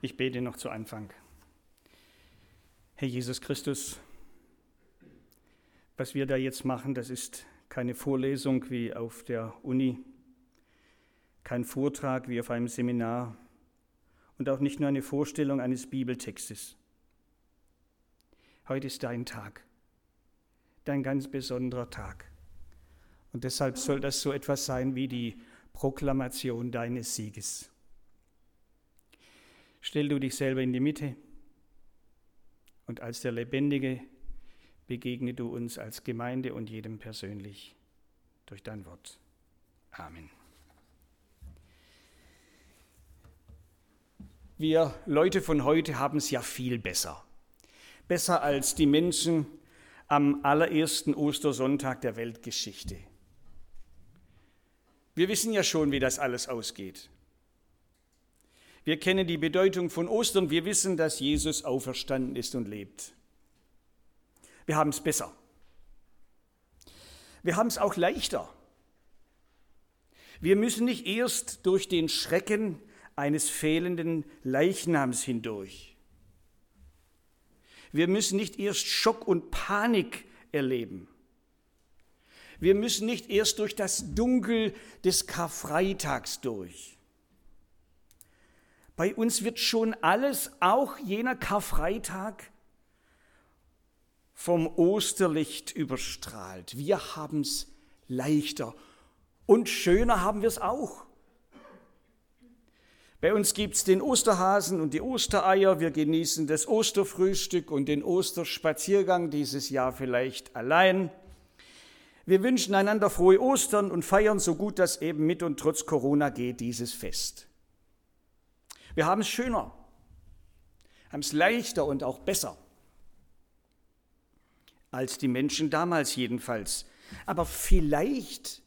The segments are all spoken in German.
Ich bete noch zu Anfang. Herr Jesus Christus, was wir da jetzt machen, das ist keine Vorlesung wie auf der Uni, kein Vortrag wie auf einem Seminar und auch nicht nur eine Vorstellung eines Bibeltextes. Heute ist dein Tag, dein ganz besonderer Tag. Und deshalb soll das so etwas sein wie die Proklamation deines Sieges. Stell du dich selber in die Mitte und als der Lebendige begegne du uns als Gemeinde und jedem persönlich durch dein Wort. Amen. Wir Leute von heute haben es ja viel besser. Besser als die Menschen am allerersten Ostersonntag der Weltgeschichte. Wir wissen ja schon, wie das alles ausgeht. Wir kennen die Bedeutung von Ostern. Wir wissen, dass Jesus auferstanden ist und lebt. Wir haben es besser. Wir haben es auch leichter. Wir müssen nicht erst durch den Schrecken eines fehlenden Leichnams hindurch. Wir müssen nicht erst Schock und Panik erleben. Wir müssen nicht erst durch das Dunkel des Karfreitags durch. Bei uns wird schon alles, auch jener Karfreitag, vom Osterlicht überstrahlt. Wir haben es leichter und schöner haben wir es auch. Bei uns gibt es den Osterhasen und die Ostereier. Wir genießen das Osterfrühstück und den Osterspaziergang dieses Jahr vielleicht allein. Wir wünschen einander frohe Ostern und feiern so gut das eben mit und trotz Corona geht dieses Fest. Wir haben es schöner, haben es leichter und auch besser als die Menschen damals jedenfalls. Aber vielleicht,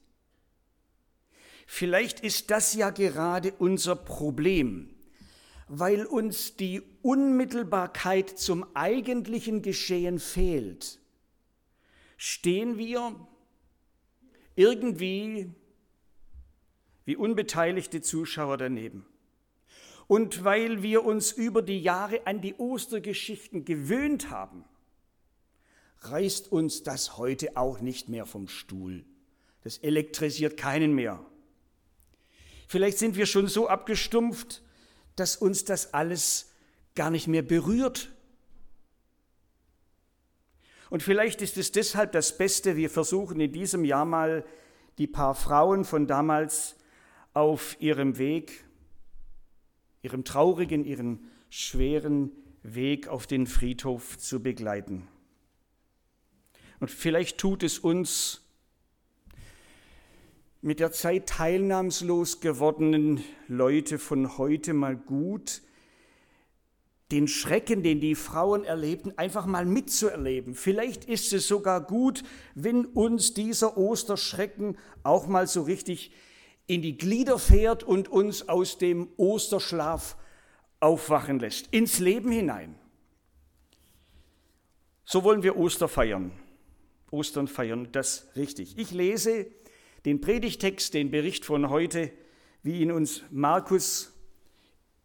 vielleicht ist das ja gerade unser Problem, weil uns die Unmittelbarkeit zum eigentlichen Geschehen fehlt. Stehen wir irgendwie wie unbeteiligte Zuschauer daneben. Und weil wir uns über die Jahre an die Ostergeschichten gewöhnt haben, reißt uns das heute auch nicht mehr vom Stuhl. Das elektrisiert keinen mehr. Vielleicht sind wir schon so abgestumpft, dass uns das alles gar nicht mehr berührt. Und vielleicht ist es deshalb das Beste, wir versuchen in diesem Jahr mal die paar Frauen von damals auf ihrem Weg ihrem traurigen, ihren schweren Weg auf den Friedhof zu begleiten. Und vielleicht tut es uns mit der Zeit teilnahmslos gewordenen Leute von heute mal gut, den Schrecken, den die Frauen erlebten, einfach mal mitzuerleben. Vielleicht ist es sogar gut, wenn uns dieser Osterschrecken auch mal so richtig in die Glieder fährt und uns aus dem Osterschlaf aufwachen lässt, ins Leben hinein. So wollen wir Oster feiern. Ostern feiern, das richtig. Ich lese den Predigtext, den Bericht von heute, wie ihn uns Markus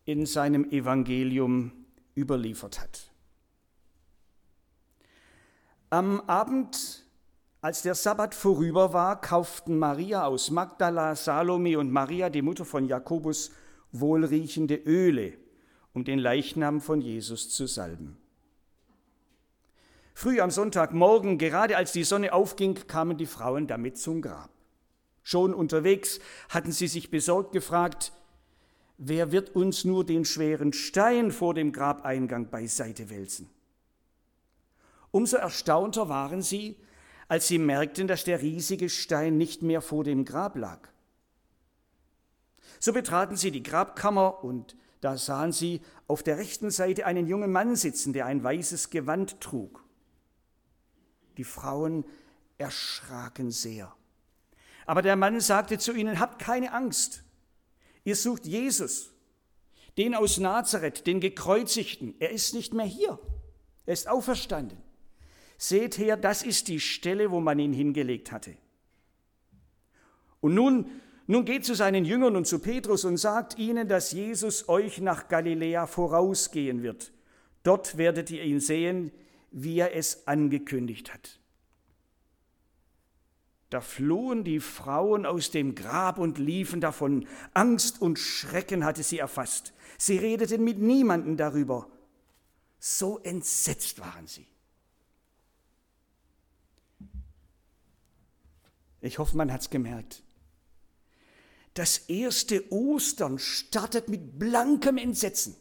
in seinem Evangelium überliefert hat. Am Abend als der Sabbat vorüber war, kauften Maria aus Magdala, Salome und Maria, die Mutter von Jakobus, wohlriechende Öle, um den Leichnam von Jesus zu salben. Früh am Sonntagmorgen, gerade als die Sonne aufging, kamen die Frauen damit zum Grab. Schon unterwegs hatten sie sich besorgt gefragt, wer wird uns nur den schweren Stein vor dem Grabeingang beiseite wälzen? Umso erstaunter waren sie, als sie merkten, dass der riesige Stein nicht mehr vor dem Grab lag. So betraten sie die Grabkammer und da sahen sie auf der rechten Seite einen jungen Mann sitzen, der ein weißes Gewand trug. Die Frauen erschraken sehr. Aber der Mann sagte zu ihnen, habt keine Angst. Ihr sucht Jesus, den aus Nazareth, den gekreuzigten. Er ist nicht mehr hier. Er ist auferstanden. Seht her, das ist die Stelle, wo man ihn hingelegt hatte. Und nun Nun geht zu seinen Jüngern und zu Petrus und sagt ihnen, dass Jesus euch nach Galiläa vorausgehen wird. Dort werdet ihr ihn sehen, wie er es angekündigt hat. Da flohen die Frauen aus dem Grab und liefen davon. Angst und Schrecken hatte sie erfasst. Sie redeten mit niemandem darüber. So entsetzt waren sie. Ich hoffe, man hat es gemerkt. Das erste Ostern startet mit blankem Entsetzen.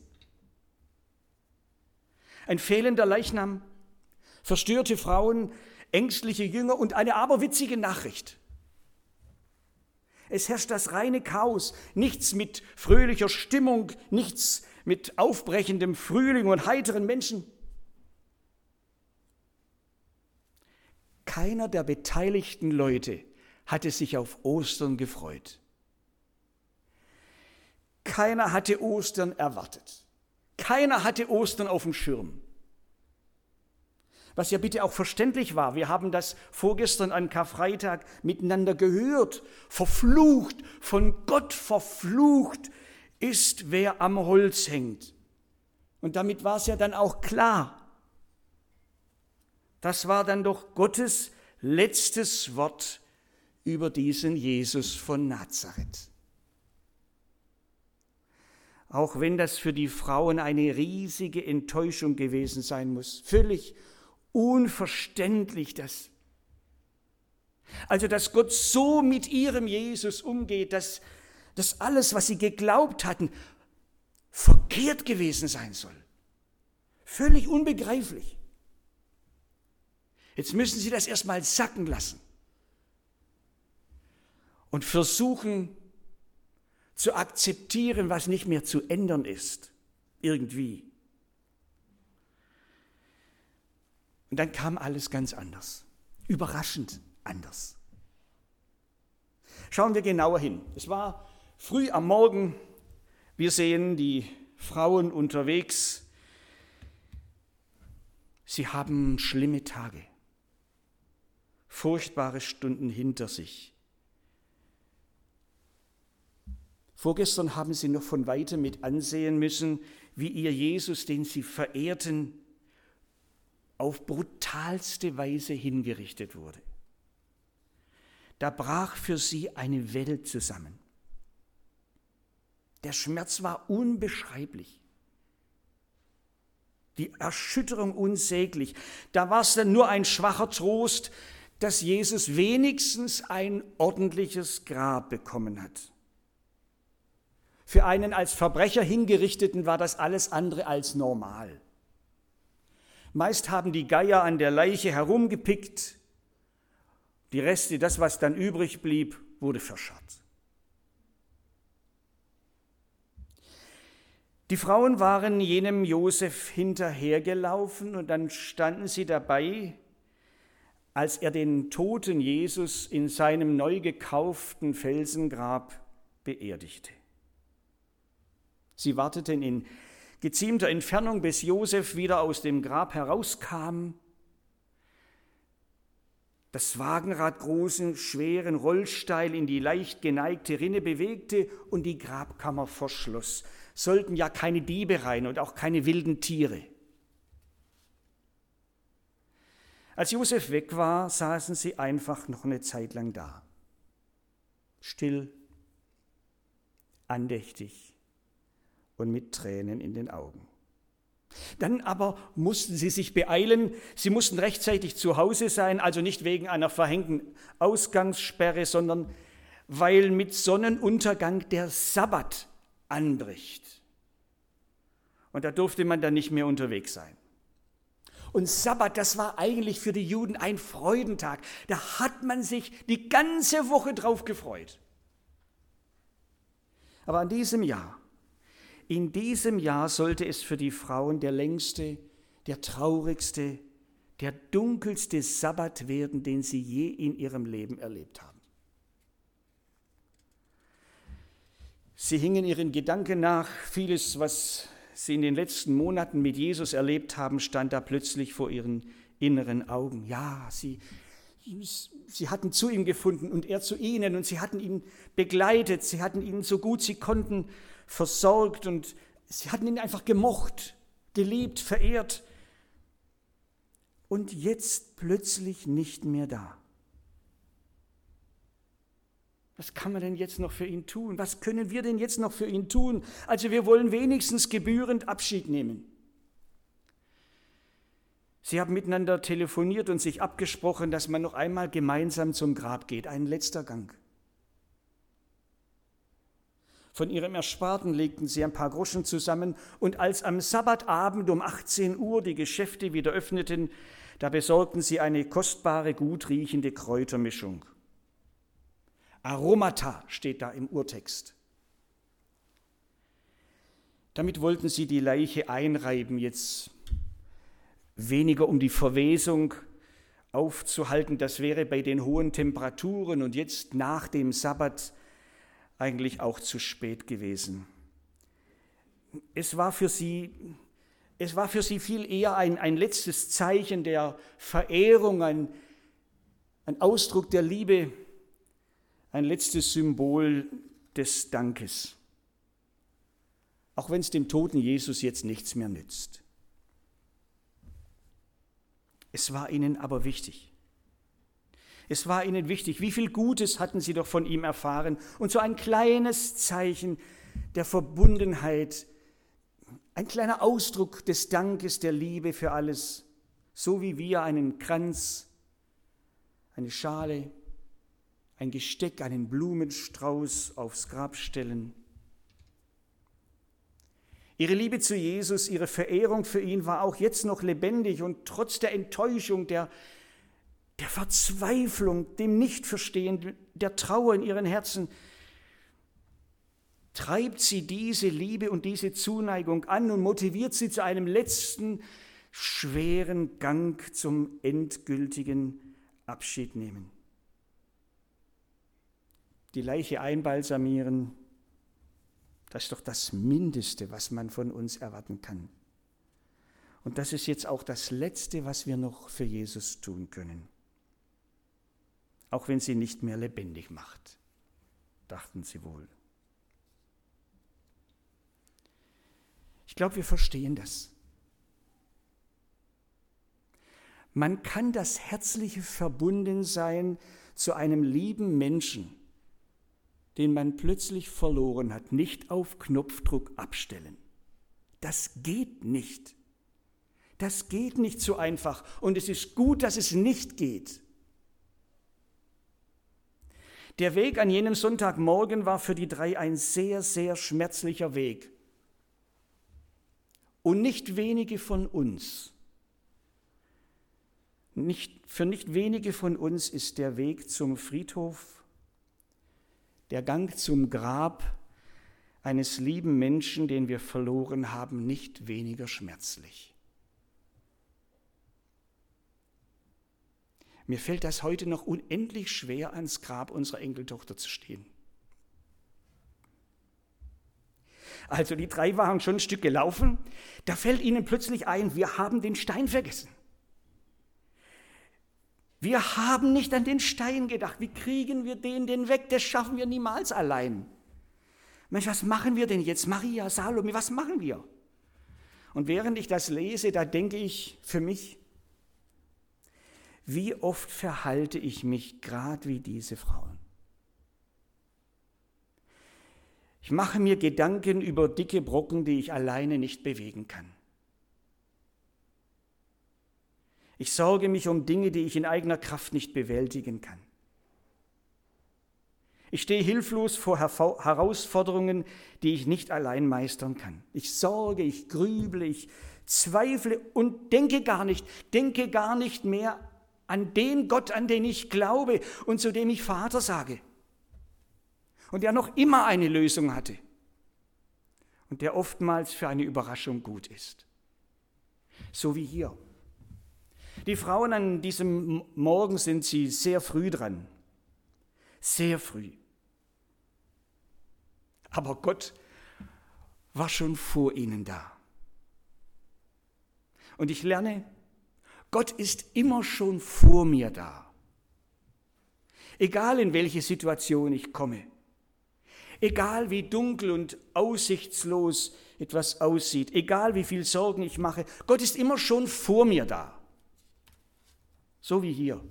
Ein fehlender Leichnam, verstörte Frauen, ängstliche Jünger und eine aberwitzige Nachricht. Es herrscht das reine Chaos, nichts mit fröhlicher Stimmung, nichts mit aufbrechendem Frühling und heiteren Menschen. Keiner der beteiligten Leute hatte sich auf Ostern gefreut. Keiner hatte Ostern erwartet. Keiner hatte Ostern auf dem Schirm. Was ja bitte auch verständlich war. Wir haben das vorgestern an Karfreitag miteinander gehört. Verflucht, von Gott verflucht ist, wer am Holz hängt. Und damit war es ja dann auch klar. Das war dann doch Gottes letztes Wort über diesen Jesus von Nazareth. Auch wenn das für die Frauen eine riesige Enttäuschung gewesen sein muss, völlig unverständlich das. Also, dass Gott so mit ihrem Jesus umgeht, dass, dass alles, was sie geglaubt hatten, verkehrt gewesen sein soll. Völlig unbegreiflich. Jetzt müssen sie das erstmal sacken lassen und versuchen zu akzeptieren, was nicht mehr zu ändern ist. Irgendwie. Und dann kam alles ganz anders. Überraschend anders. Schauen wir genauer hin. Es war früh am Morgen. Wir sehen die Frauen unterwegs. Sie haben schlimme Tage, furchtbare Stunden hinter sich. Vorgestern haben sie noch von weitem mit ansehen müssen, wie ihr Jesus, den sie verehrten, auf brutalste Weise hingerichtet wurde. Da brach für sie eine Welt zusammen. Der Schmerz war unbeschreiblich. Die Erschütterung unsäglich. Da war es dann nur ein schwacher Trost, dass Jesus wenigstens ein ordentliches Grab bekommen hat. Für einen als Verbrecher hingerichteten war das alles andere als normal. Meist haben die Geier an der Leiche herumgepickt, die Reste, das, was dann übrig blieb, wurde verscharrt. Die Frauen waren jenem Josef hinterhergelaufen und dann standen sie dabei, als er den toten Jesus in seinem neu gekauften Felsengrab beerdigte. Sie warteten in geziemter Entfernung, bis Josef wieder aus dem Grab herauskam, das Wagenrad großen, schweren Rollsteil in die leicht geneigte Rinne bewegte und die Grabkammer verschloss. Sollten ja keine Diebe rein und auch keine wilden Tiere. Als Josef weg war, saßen sie einfach noch eine Zeit lang da. Still, andächtig und mit Tränen in den Augen. Dann aber mussten sie sich beeilen, sie mussten rechtzeitig zu Hause sein, also nicht wegen einer verhängten Ausgangssperre, sondern weil mit Sonnenuntergang der Sabbat anbricht. Und da durfte man dann nicht mehr unterwegs sein. Und Sabbat, das war eigentlich für die Juden ein Freudentag. Da hat man sich die ganze Woche drauf gefreut. Aber an diesem Jahr in diesem Jahr sollte es für die Frauen der längste, der traurigste, der dunkelste Sabbat werden, den sie je in ihrem Leben erlebt haben. Sie hingen ihren Gedanken nach, vieles, was sie in den letzten Monaten mit Jesus erlebt haben, stand da plötzlich vor ihren inneren Augen. Ja, sie, Sie hatten zu ihm gefunden und er zu ihnen und sie hatten ihn begleitet, sie hatten ihn so gut sie konnten versorgt und sie hatten ihn einfach gemocht, geliebt, verehrt. Und jetzt plötzlich nicht mehr da. Was kann man denn jetzt noch für ihn tun? Was können wir denn jetzt noch für ihn tun? Also wir wollen wenigstens gebührend Abschied nehmen. Sie haben miteinander telefoniert und sich abgesprochen, dass man noch einmal gemeinsam zum Grab geht, ein letzter Gang. Von ihrem Ersparten legten sie ein paar Groschen zusammen und als am Sabbatabend um 18 Uhr die Geschäfte wieder öffneten, da besorgten sie eine kostbare, gut riechende Kräutermischung. Aromata steht da im Urtext. Damit wollten sie die Leiche einreiben, jetzt weniger um die Verwesung aufzuhalten. Das wäre bei den hohen Temperaturen und jetzt nach dem Sabbat eigentlich auch zu spät gewesen. Es war für sie, es war für sie viel eher ein, ein letztes Zeichen der Verehrung, ein, ein Ausdruck der Liebe, ein letztes Symbol des Dankes. Auch wenn es dem toten Jesus jetzt nichts mehr nützt. Es war ihnen aber wichtig. Es war ihnen wichtig, wie viel Gutes hatten sie doch von ihm erfahren. Und so ein kleines Zeichen der Verbundenheit, ein kleiner Ausdruck des Dankes, der Liebe für alles, so wie wir einen Kranz, eine Schale, ein Gesteck, einen Blumenstrauß aufs Grab stellen Ihre Liebe zu Jesus, ihre Verehrung für ihn war auch jetzt noch lebendig und trotz der Enttäuschung, der, der Verzweiflung, dem Nichtverstehen, der Trauer in ihren Herzen, treibt sie diese Liebe und diese Zuneigung an und motiviert sie zu einem letzten schweren Gang zum endgültigen Abschiednehmen. Die Leiche einbalsamieren, das ist doch das Mindeste, was man von uns erwarten kann. Und das ist jetzt auch das Letzte, was wir noch für Jesus tun können. Auch wenn sie nicht mehr lebendig macht, dachten sie wohl. Ich glaube, wir verstehen das. Man kann das herzliche Verbundensein zu einem lieben Menschen den man plötzlich verloren hat, nicht auf Knopfdruck abstellen. Das geht nicht. Das geht nicht so einfach und es ist gut, dass es nicht geht. Der Weg an jenem Sonntagmorgen war für die drei ein sehr, sehr schmerzlicher Weg. Und nicht wenige von uns, nicht, für nicht wenige von uns ist der Weg zum Friedhof der Gang zum Grab eines lieben Menschen, den wir verloren haben, nicht weniger schmerzlich. Mir fällt das heute noch unendlich schwer, ans Grab unserer Enkeltochter zu stehen. Also die drei waren schon ein Stück gelaufen, da fällt ihnen plötzlich ein, wir haben den Stein vergessen. Wir haben nicht an den Stein gedacht. Wie kriegen wir den denn weg? Das schaffen wir niemals allein. Mensch, was machen wir denn jetzt? Maria, Salome, was machen wir? Und während ich das lese, da denke ich für mich, wie oft verhalte ich mich gerade wie diese Frauen? Ich mache mir Gedanken über dicke Brocken, die ich alleine nicht bewegen kann. Ich sorge mich um Dinge, die ich in eigener Kraft nicht bewältigen kann. Ich stehe hilflos vor Herausforderungen, die ich nicht allein meistern kann. Ich sorge, ich grüble, ich zweifle und denke gar nicht, denke gar nicht mehr an den Gott, an den ich glaube und zu dem ich Vater sage. Und der noch immer eine Lösung hatte. Und der oftmals für eine Überraschung gut ist. So wie hier. Die Frauen an diesem Morgen sind sie sehr früh dran. Sehr früh. Aber Gott war schon vor ihnen da. Und ich lerne, Gott ist immer schon vor mir da. egal in welche Situation ich komme, egal wie dunkel und aussichtslos etwas aussieht, egal wie viel Sorgen ich mache, Gott ist immer schon vor mir da. So wie hier.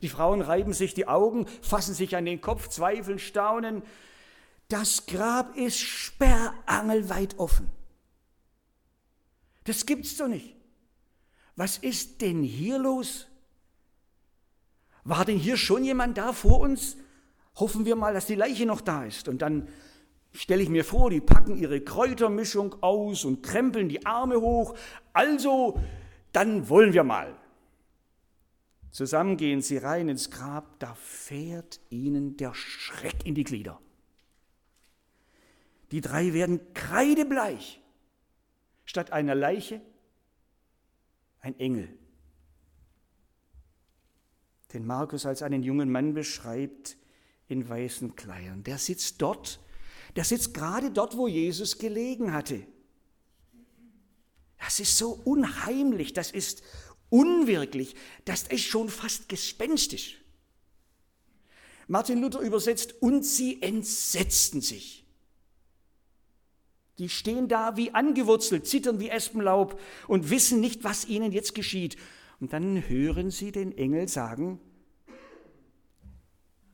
Die Frauen reiben sich die Augen, fassen sich an den Kopf, zweifeln, staunen. Das Grab ist sperrangelweit offen. Das gibt's doch nicht. Was ist denn hier los? War denn hier schon jemand da vor uns? Hoffen wir mal, dass die Leiche noch da ist. Und dann stelle ich mir vor, die packen ihre Kräutermischung aus und krempeln die Arme hoch. Also, dann wollen wir mal. Zusammen gehen sie rein ins Grab, da fährt ihnen der Schreck in die Glieder. Die drei werden kreidebleich. Statt einer Leiche ein Engel den Markus als einen jungen Mann beschreibt in weißen Kleidern. Der sitzt dort, der sitzt gerade dort, wo Jesus gelegen hatte. Das ist so unheimlich, das ist unwirklich, das ist schon fast gespenstisch. Martin Luther übersetzt, und sie entsetzten sich. Die stehen da wie angewurzelt, zittern wie Espenlaub und wissen nicht, was ihnen jetzt geschieht. Und dann hören sie den Engel sagen,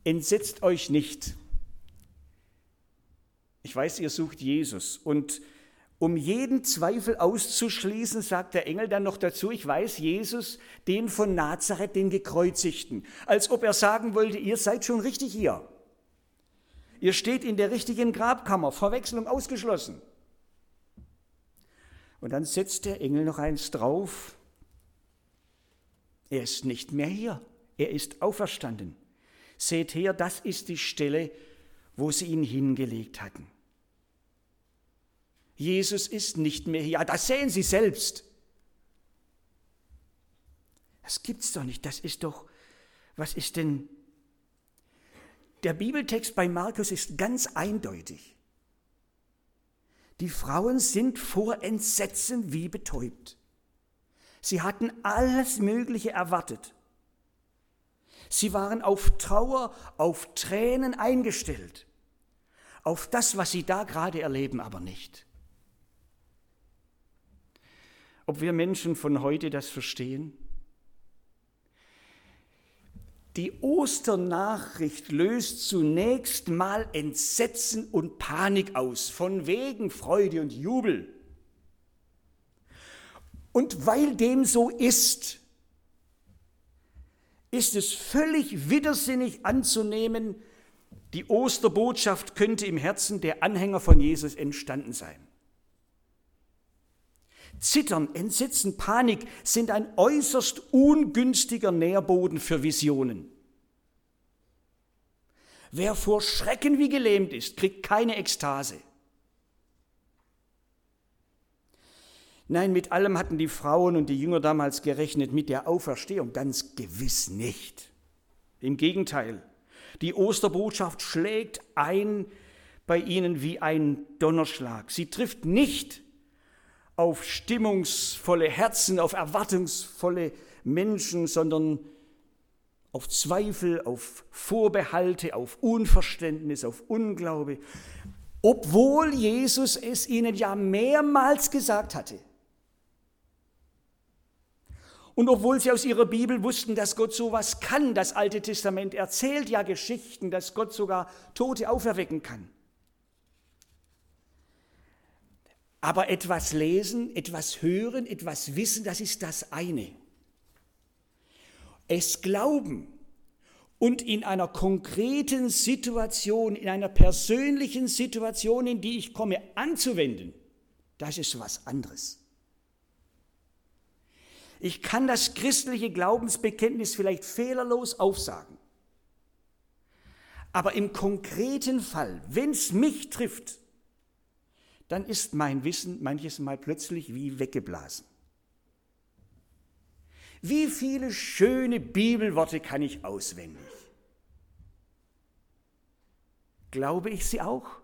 entsetzt euch nicht. Ich weiß, ihr sucht Jesus. Und um jeden Zweifel auszuschließen, sagt der Engel dann noch dazu, ich weiß Jesus, den von Nazareth, den gekreuzigten. Als ob er sagen wollte, ihr seid schon richtig hier. Ihr steht in der richtigen Grabkammer, Verwechslung ausgeschlossen. Und dann setzt der Engel noch eins drauf, er ist nicht mehr hier. Er ist auferstanden. Seht her, das ist die Stelle, wo sie ihn hingelegt hatten. Jesus ist nicht mehr hier. Das sehen Sie selbst. Das gibt's doch nicht. Das ist doch, was ist denn? Der Bibeltext bei Markus ist ganz eindeutig. Die Frauen sind vor Entsetzen wie betäubt. Sie hatten alles Mögliche erwartet. Sie waren auf Trauer, auf Tränen eingestellt. Auf das, was sie da gerade erleben, aber nicht. Ob wir Menschen von heute das verstehen? Die Osternachricht löst zunächst mal Entsetzen und Panik aus, von wegen Freude und Jubel. Und weil dem so ist, ist es völlig widersinnig anzunehmen, die Osterbotschaft könnte im Herzen der Anhänger von Jesus entstanden sein. Zittern, Entsetzen, Panik sind ein äußerst ungünstiger Nährboden für Visionen. Wer vor Schrecken wie gelähmt ist, kriegt keine Ekstase. Nein, mit allem hatten die Frauen und die Jünger damals gerechnet, mit der Auferstehung ganz gewiss nicht. Im Gegenteil, die Osterbotschaft schlägt ein bei ihnen wie ein Donnerschlag. Sie trifft nicht auf stimmungsvolle Herzen, auf erwartungsvolle Menschen, sondern auf Zweifel, auf Vorbehalte, auf Unverständnis, auf Unglaube, obwohl Jesus es ihnen ja mehrmals gesagt hatte. Und obwohl sie aus ihrer Bibel wussten, dass Gott sowas kann, das Alte Testament erzählt ja Geschichten, dass Gott sogar Tote auferwecken kann. Aber etwas lesen, etwas hören, etwas wissen, das ist das eine. Es glauben und in einer konkreten Situation, in einer persönlichen Situation, in die ich komme, anzuwenden, das ist was anderes. Ich kann das christliche Glaubensbekenntnis vielleicht fehlerlos aufsagen. Aber im konkreten Fall, wenn es mich trifft, dann ist mein Wissen manches Mal plötzlich wie weggeblasen. Wie viele schöne Bibelworte kann ich auswendig? Glaube ich sie auch?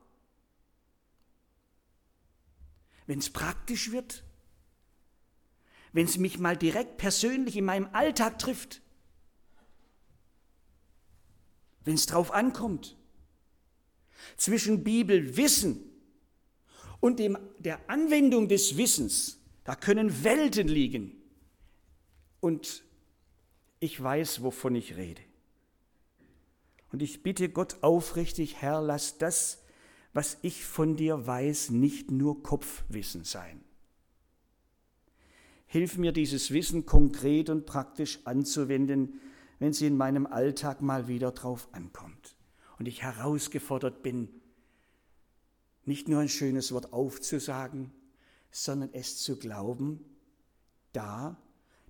Wenn es praktisch wird, wenn es mich mal direkt persönlich in meinem Alltag trifft. wenn es drauf ankommt. Zwischen Bibelwissen und dem, der Anwendung des Wissens, da können Welten liegen. Und ich weiß, wovon ich rede. Und ich bitte Gott aufrichtig, Herr, lass das, was ich von dir weiß, nicht nur Kopfwissen sein. Hilf mir, dieses Wissen konkret und praktisch anzuwenden, wenn es in meinem Alltag mal wieder drauf ankommt und ich herausgefordert bin, nicht nur ein schönes Wort aufzusagen, sondern es zu glauben, da,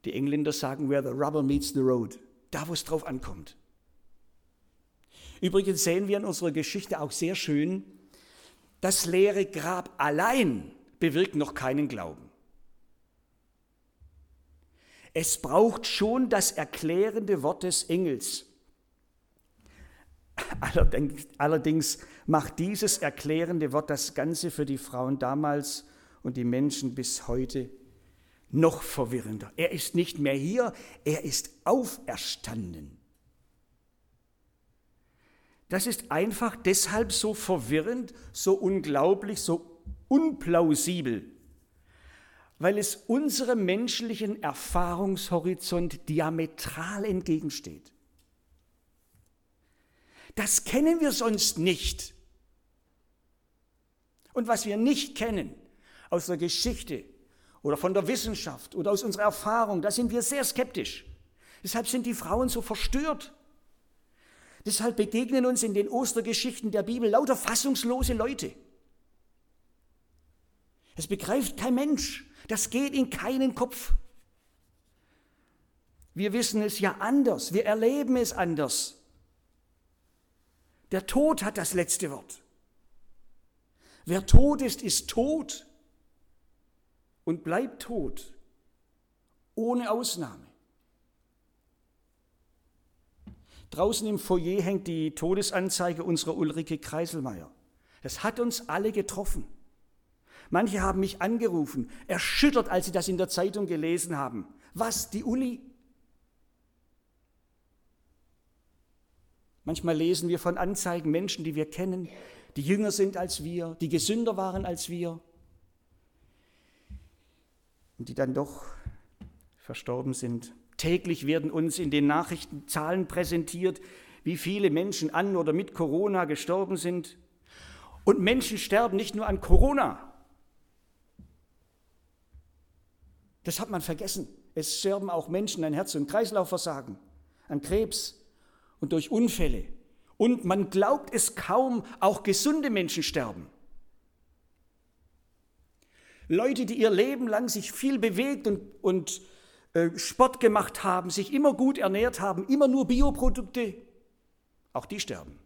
die Engländer sagen, where the rubber meets the road, da, wo es drauf ankommt. Übrigens sehen wir in unserer Geschichte auch sehr schön, das leere Grab allein bewirkt noch keinen Glauben. Es braucht schon das erklärende Wort des Engels. Allerdings, allerdings macht dieses erklärende Wort das Ganze für die Frauen damals und die Menschen bis heute noch verwirrender. Er ist nicht mehr hier, er ist auferstanden. Das ist einfach deshalb so verwirrend, so unglaublich, so unplausibel, weil es unserem menschlichen Erfahrungshorizont diametral entgegensteht. Das kennen wir sonst nicht. Und was wir nicht kennen aus der Geschichte oder von der Wissenschaft oder aus unserer Erfahrung, da sind wir sehr skeptisch. Deshalb sind die Frauen so verstört. Deshalb begegnen uns in den Ostergeschichten der Bibel lauter fassungslose Leute. Es begreift kein Mensch. Das geht in keinen Kopf. Wir wissen es ja anders, wir erleben es anders. Der Tod hat das letzte Wort. Wer tot ist, ist tot und bleibt tot, ohne Ausnahme. Draußen im Foyer hängt die Todesanzeige unserer Ulrike Kreiselmeier. Das hat uns alle getroffen. Manche haben mich angerufen, erschüttert, als sie das in der Zeitung gelesen haben. Was, die Uli? Manchmal lesen wir von Anzeigen Menschen, die wir kennen, die jünger sind als wir, die gesünder waren als wir und die dann doch verstorben sind. Täglich werden uns in den Nachrichten Zahlen präsentiert, wie viele Menschen an oder mit Corona gestorben sind. Und Menschen sterben nicht nur an Corona, Das hat man vergessen. Es sterben auch Menschen an Herz- und Kreislaufversagen, an Krebs und durch Unfälle. Und man glaubt es kaum, auch gesunde Menschen sterben. Leute, die ihr Leben lang sich viel bewegt und, und äh, Sport gemacht haben, sich immer gut ernährt haben, immer nur Bioprodukte, auch die sterben.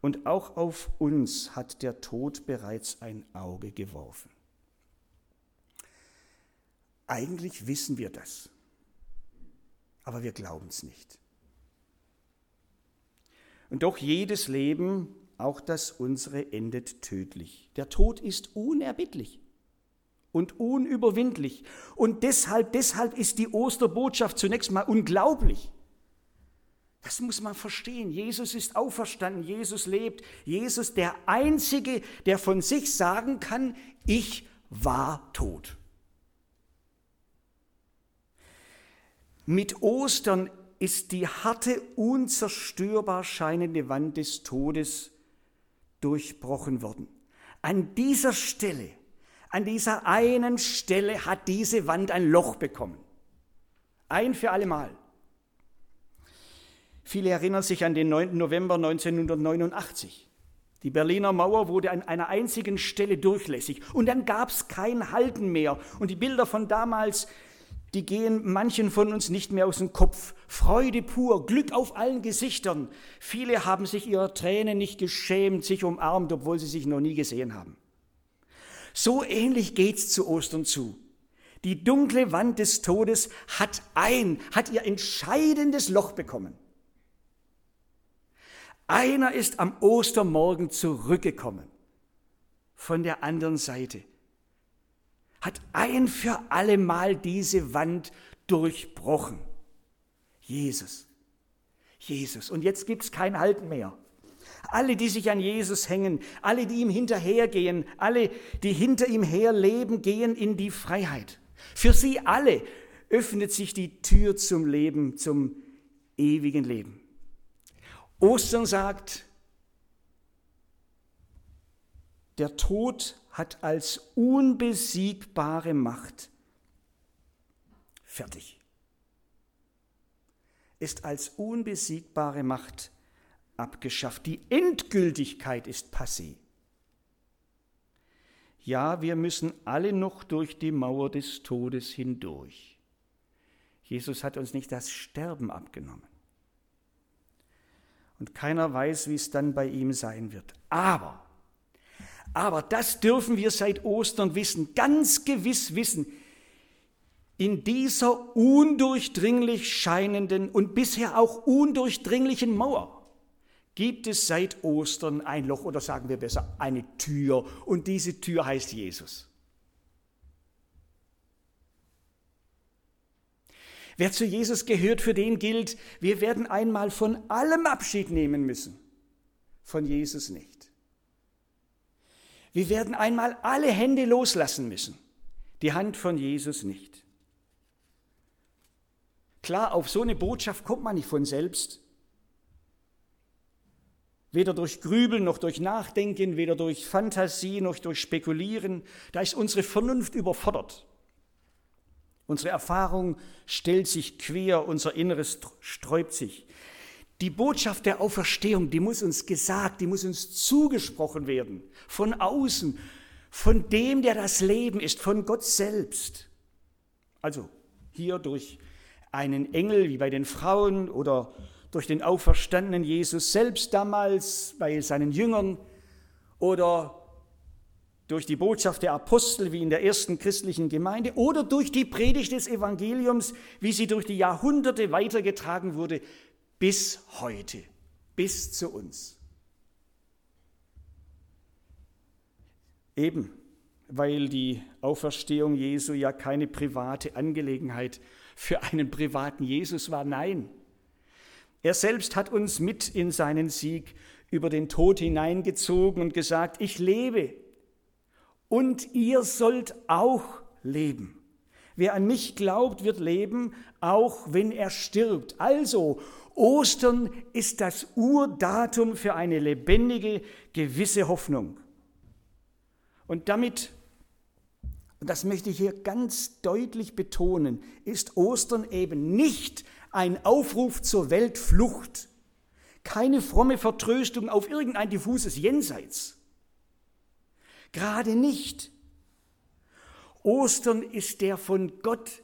Und auch auf uns hat der Tod bereits ein Auge geworfen. Eigentlich wissen wir das, aber wir glauben es nicht. Und doch jedes Leben, auch das unsere, endet tödlich. Der Tod ist unerbittlich und unüberwindlich. Und deshalb, deshalb ist die Osterbotschaft zunächst mal unglaublich. Das muss man verstehen. Jesus ist auferstanden, Jesus lebt. Jesus der Einzige, der von sich sagen kann, ich war tot. Mit Ostern ist die harte, unzerstörbar scheinende Wand des Todes durchbrochen worden. An dieser Stelle, an dieser einen Stelle hat diese Wand ein Loch bekommen. Ein für allemal. Viele erinnern sich an den 9. November 1989. Die Berliner Mauer wurde an einer einzigen Stelle durchlässig und dann gab es kein Halten mehr. Und die Bilder von damals die gehen manchen von uns nicht mehr aus dem Kopf. Freude pur, Glück auf allen Gesichtern. Viele haben sich ihrer Tränen nicht geschämt, sich umarmt, obwohl sie sich noch nie gesehen haben. So ähnlich geht's zu Ostern zu. Die dunkle Wand des Todes hat ein, hat ihr entscheidendes Loch bekommen. Einer ist am Ostermorgen zurückgekommen von der anderen Seite hat ein für allemal diese Wand durchbrochen. Jesus. Jesus. Und jetzt gibt es kein Halten mehr. Alle, die sich an Jesus hängen, alle, die ihm hinterhergehen, alle, die hinter ihm her leben, gehen in die Freiheit. Für sie alle öffnet sich die Tür zum Leben, zum ewigen Leben. Ostern sagt, der Tod hat als unbesiegbare Macht fertig. Ist als unbesiegbare Macht abgeschafft. Die Endgültigkeit ist passé. Ja, wir müssen alle noch durch die Mauer des Todes hindurch. Jesus hat uns nicht das Sterben abgenommen. Und keiner weiß, wie es dann bei ihm sein wird. Aber, aber das dürfen wir seit Ostern wissen, ganz gewiss wissen, in dieser undurchdringlich scheinenden und bisher auch undurchdringlichen Mauer gibt es seit Ostern ein Loch oder sagen wir besser eine Tür und diese Tür heißt Jesus. Wer zu Jesus gehört, für den gilt, wir werden einmal von allem Abschied nehmen müssen, von Jesus nicht. Wir werden einmal alle Hände loslassen müssen, die Hand von Jesus nicht. Klar, auf so eine Botschaft kommt man nicht von selbst. Weder durch Grübeln noch durch Nachdenken, weder durch Fantasie noch durch Spekulieren. Da ist unsere Vernunft überfordert. Unsere Erfahrung stellt sich quer, unser Inneres sträubt sich. Die Botschaft der Auferstehung, die muss uns gesagt, die muss uns zugesprochen werden, von außen, von dem, der das Leben ist, von Gott selbst. Also hier durch einen Engel wie bei den Frauen oder durch den auferstandenen Jesus selbst damals bei seinen Jüngern oder durch die Botschaft der Apostel wie in der ersten christlichen Gemeinde oder durch die Predigt des Evangeliums, wie sie durch die Jahrhunderte weitergetragen wurde, bis heute, bis zu uns. Eben, weil die Auferstehung Jesu ja keine private Angelegenheit für einen privaten Jesus war, nein. Er selbst hat uns mit in seinen Sieg über den Tod hineingezogen und gesagt, ich lebe und ihr sollt auch leben. Wer an mich glaubt, wird leben, auch wenn er stirbt. Also, Ostern ist das Urdatum für eine lebendige, gewisse Hoffnung. Und damit, und das möchte ich hier ganz deutlich betonen, ist Ostern eben nicht ein Aufruf zur Weltflucht, keine fromme Vertröstung auf irgendein diffuses Jenseits Gerade nicht. Ostern ist der von Gott,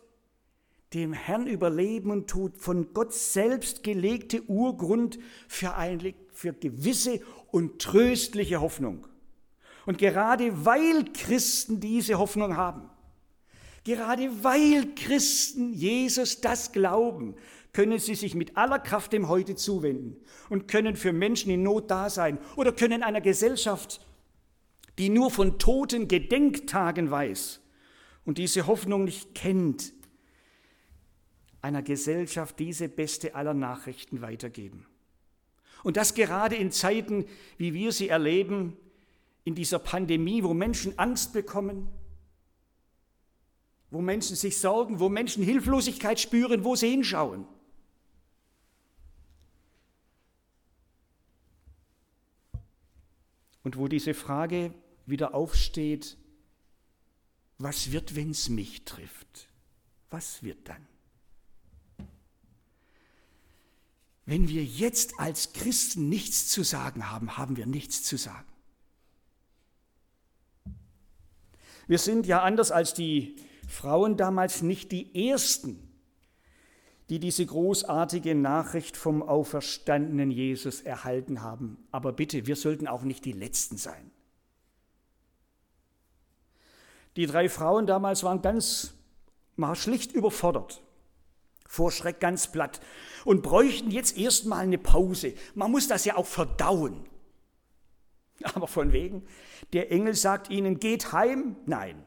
dem Herrn über Leben und Tod, von Gott selbst gelegte Urgrund für, eine, für gewisse und tröstliche Hoffnung. Und gerade weil Christen diese Hoffnung haben, gerade weil Christen Jesus das glauben, können sie sich mit aller Kraft dem Heute zuwenden und können für Menschen in Not da sein oder können einer Gesellschaft die nur von toten Gedenktagen weiß und diese Hoffnung nicht kennt, einer Gesellschaft diese beste aller Nachrichten weitergeben. Und das gerade in Zeiten, wie wir sie erleben, in dieser Pandemie, wo Menschen Angst bekommen, wo Menschen sich sorgen, wo Menschen Hilflosigkeit spüren, wo sie hinschauen. Und wo diese Frage, wieder aufsteht, was wird, wenn es mich trifft? Was wird dann? Wenn wir jetzt als Christen nichts zu sagen haben, haben wir nichts zu sagen. Wir sind ja anders als die Frauen damals nicht die Ersten, die diese großartige Nachricht vom auferstandenen Jesus erhalten haben. Aber bitte, wir sollten auch nicht die Letzten sein. Die drei Frauen damals waren ganz schlicht überfordert, vor Schreck ganz platt und bräuchten jetzt erstmal eine Pause. Man muss das ja auch verdauen. Aber von wegen, der Engel sagt ihnen, geht heim? Nein.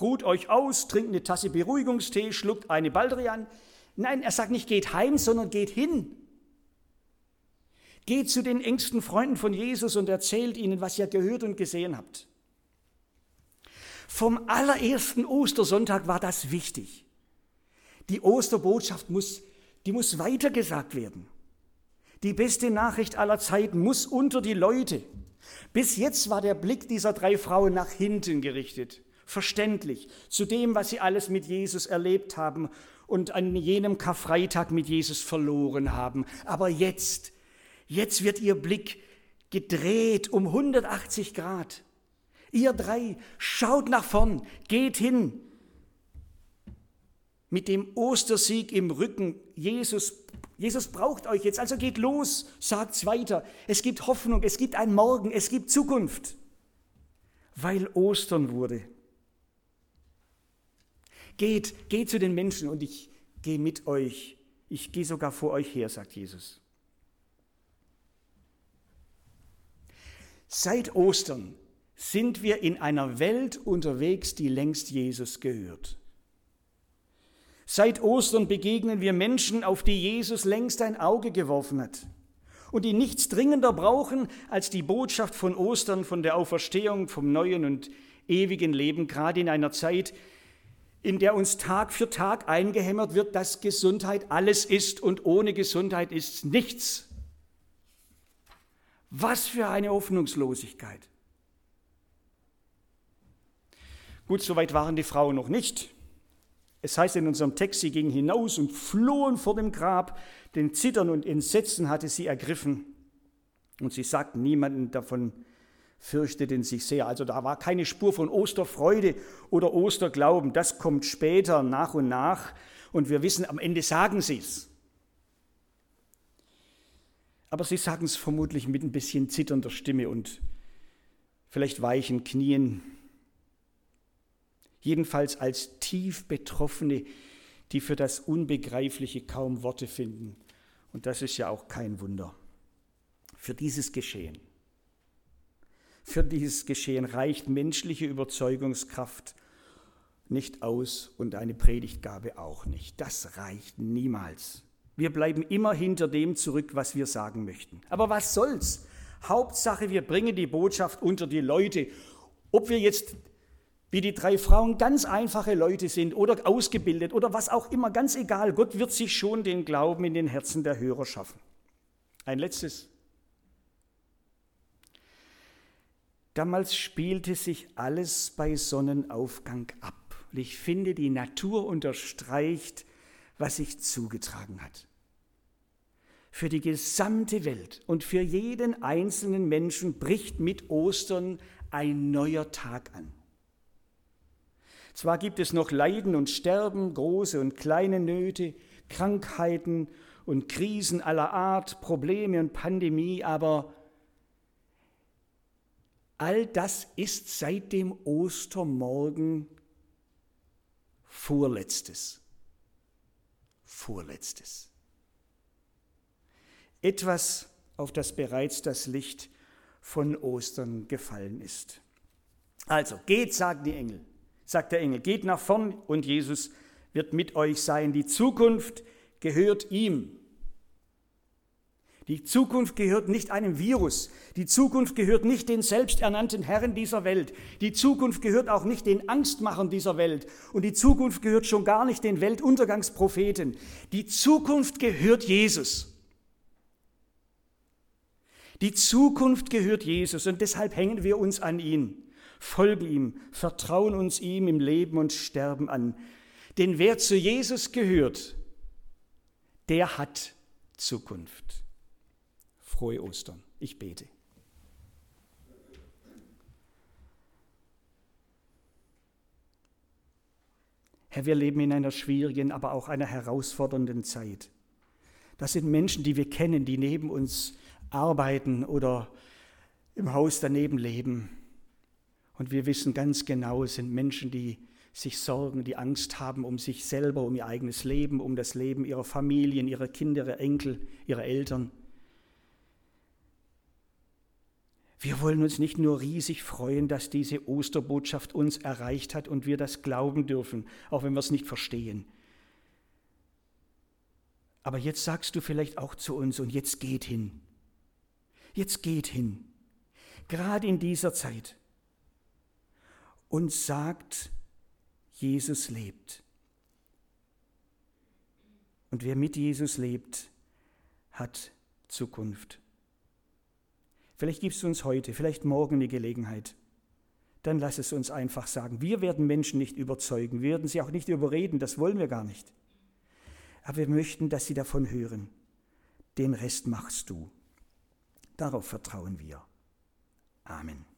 Ruht euch aus, trinkt eine Tasse Beruhigungstee, schluckt eine Baldrian. Nein, er sagt nicht geht heim, sondern geht hin. Geht zu den engsten Freunden von Jesus und erzählt ihnen, was ihr gehört und gesehen habt. Vom allerersten Ostersonntag war das wichtig. Die Osterbotschaft muss, die muss weitergesagt werden. Die beste Nachricht aller Zeiten muss unter die Leute. Bis jetzt war der Blick dieser drei Frauen nach hinten gerichtet, verständlich, zu dem, was sie alles mit Jesus erlebt haben und an jenem Karfreitag mit Jesus verloren haben. Aber jetzt, jetzt wird ihr Blick gedreht um 180 Grad. Ihr drei, schaut nach vorn, geht hin. Mit dem Ostersieg im Rücken, Jesus, Jesus braucht euch jetzt, also geht los, sagt's weiter. Es gibt Hoffnung, es gibt ein Morgen, es gibt Zukunft, weil Ostern wurde. Geht, geht zu den Menschen und ich gehe mit euch. Ich gehe sogar vor euch her, sagt Jesus. Seit Ostern sind wir in einer Welt unterwegs, die längst Jesus gehört. Seit Ostern begegnen wir Menschen, auf die Jesus längst ein Auge geworfen hat und die nichts dringender brauchen als die Botschaft von Ostern, von der Auferstehung, vom neuen und ewigen Leben, gerade in einer Zeit, in der uns Tag für Tag eingehämmert wird, dass Gesundheit alles ist und ohne Gesundheit ist nichts. Was für eine Hoffnungslosigkeit. Gut, soweit waren die Frauen noch nicht. Es heißt in unserem Text, sie gingen hinaus und flohen vor dem Grab, denn Zittern und Entsetzen hatte sie ergriffen. Und sie sagten niemanden davon, fürchteten sich sehr. Also da war keine Spur von Osterfreude oder Osterglauben. Das kommt später nach und nach. Und wir wissen, am Ende sagen sie es. Aber sie sagen es vermutlich mit ein bisschen zitternder Stimme und vielleicht weichen Knien jedenfalls als tief Betroffene, die für das Unbegreifliche kaum Worte finden. Und das ist ja auch kein Wunder. Für dieses Geschehen, für dieses Geschehen reicht menschliche Überzeugungskraft nicht aus und eine Predigtgabe auch nicht. Das reicht niemals. Wir bleiben immer hinter dem zurück, was wir sagen möchten. Aber was soll's? Hauptsache, wir bringen die Botschaft unter die Leute. Ob wir jetzt wie die drei Frauen ganz einfache Leute sind oder ausgebildet oder was auch immer, ganz egal. Gott wird sich schon den Glauben in den Herzen der Hörer schaffen. Ein letztes. Damals spielte sich alles bei Sonnenaufgang ab. Und ich finde, die Natur unterstreicht, was sich zugetragen hat. Für die gesamte Welt und für jeden einzelnen Menschen bricht mit Ostern ein neuer Tag an. Zwar gibt es noch Leiden und Sterben, große und kleine Nöte, Krankheiten und Krisen aller Art, Probleme und Pandemie, aber all das ist seit dem Ostermorgen Vorletztes. Vorletztes. Etwas, auf das bereits das Licht von Ostern gefallen ist. Also, geht, sagen die Engel, sagt der Engel, geht nach vorn und Jesus wird mit euch sein. Die Zukunft gehört ihm. Die Zukunft gehört nicht einem Virus. Die Zukunft gehört nicht den selbsternannten Herren dieser Welt. Die Zukunft gehört auch nicht den Angstmachern dieser Welt. Und die Zukunft gehört schon gar nicht den Weltuntergangspropheten. Die Zukunft gehört Jesus. Die Zukunft gehört Jesus und deshalb hängen wir uns an ihn folgen ihm, vertrauen uns ihm im Leben und Sterben an. Denn wer zu Jesus gehört, der hat Zukunft. Frohe Ostern. Ich bete. Herr, wir leben in einer schwierigen, aber auch einer herausfordernden Zeit. Das sind Menschen, die wir kennen, die neben uns arbeiten oder im Haus daneben leben. Und wir wissen ganz genau, es sind Menschen, die sich sorgen, die Angst haben um sich selber, um ihr eigenes Leben, um das Leben ihrer Familien, ihrer Kinder, ihrer Enkel, ihrer Eltern. Wir wollen uns nicht nur riesig freuen, dass diese Osterbotschaft uns erreicht hat und wir das glauben dürfen, auch wenn wir es nicht verstehen. Aber jetzt sagst du vielleicht auch zu uns, und jetzt geht hin. Jetzt geht hin, gerade in dieser Zeit, und sagt, Jesus lebt. Und wer mit Jesus lebt, hat Zukunft. Vielleicht gibst du uns heute, vielleicht morgen die Gelegenheit. Dann lass es uns einfach sagen. Wir werden Menschen nicht überzeugen, wir werden sie auch nicht überreden, das wollen wir gar nicht. Aber wir möchten, dass sie davon hören. Den Rest machst du. Darauf vertrauen wir. Amen.